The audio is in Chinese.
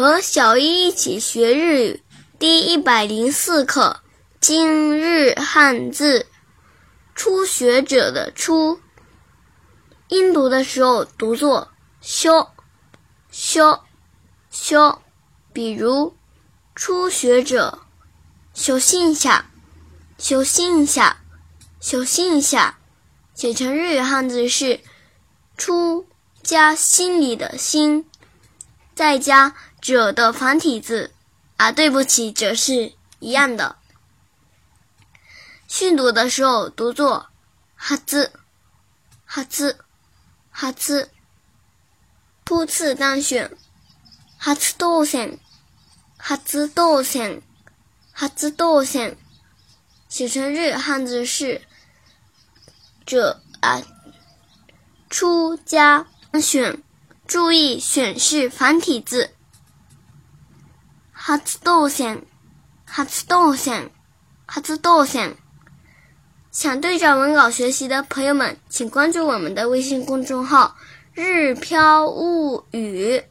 和小一一起学日语第一百零四课今日汉字。初学者的初，音读的时候读作修修修，比如初学者修信下修信下修信下，写成日语汉字是初加心里的心，再加。者的繁体字啊，对不起，者是一样的。训读的时候读作哈兹哈兹哈兹。初次当选哈兹当选哈兹当选哈兹当选，写成日汉字是者啊，出家当选，注意选是繁体字。初当选，初当选，初当选。想对照文稿学习的朋友们，请关注我们的微信公众号“日飘物语”。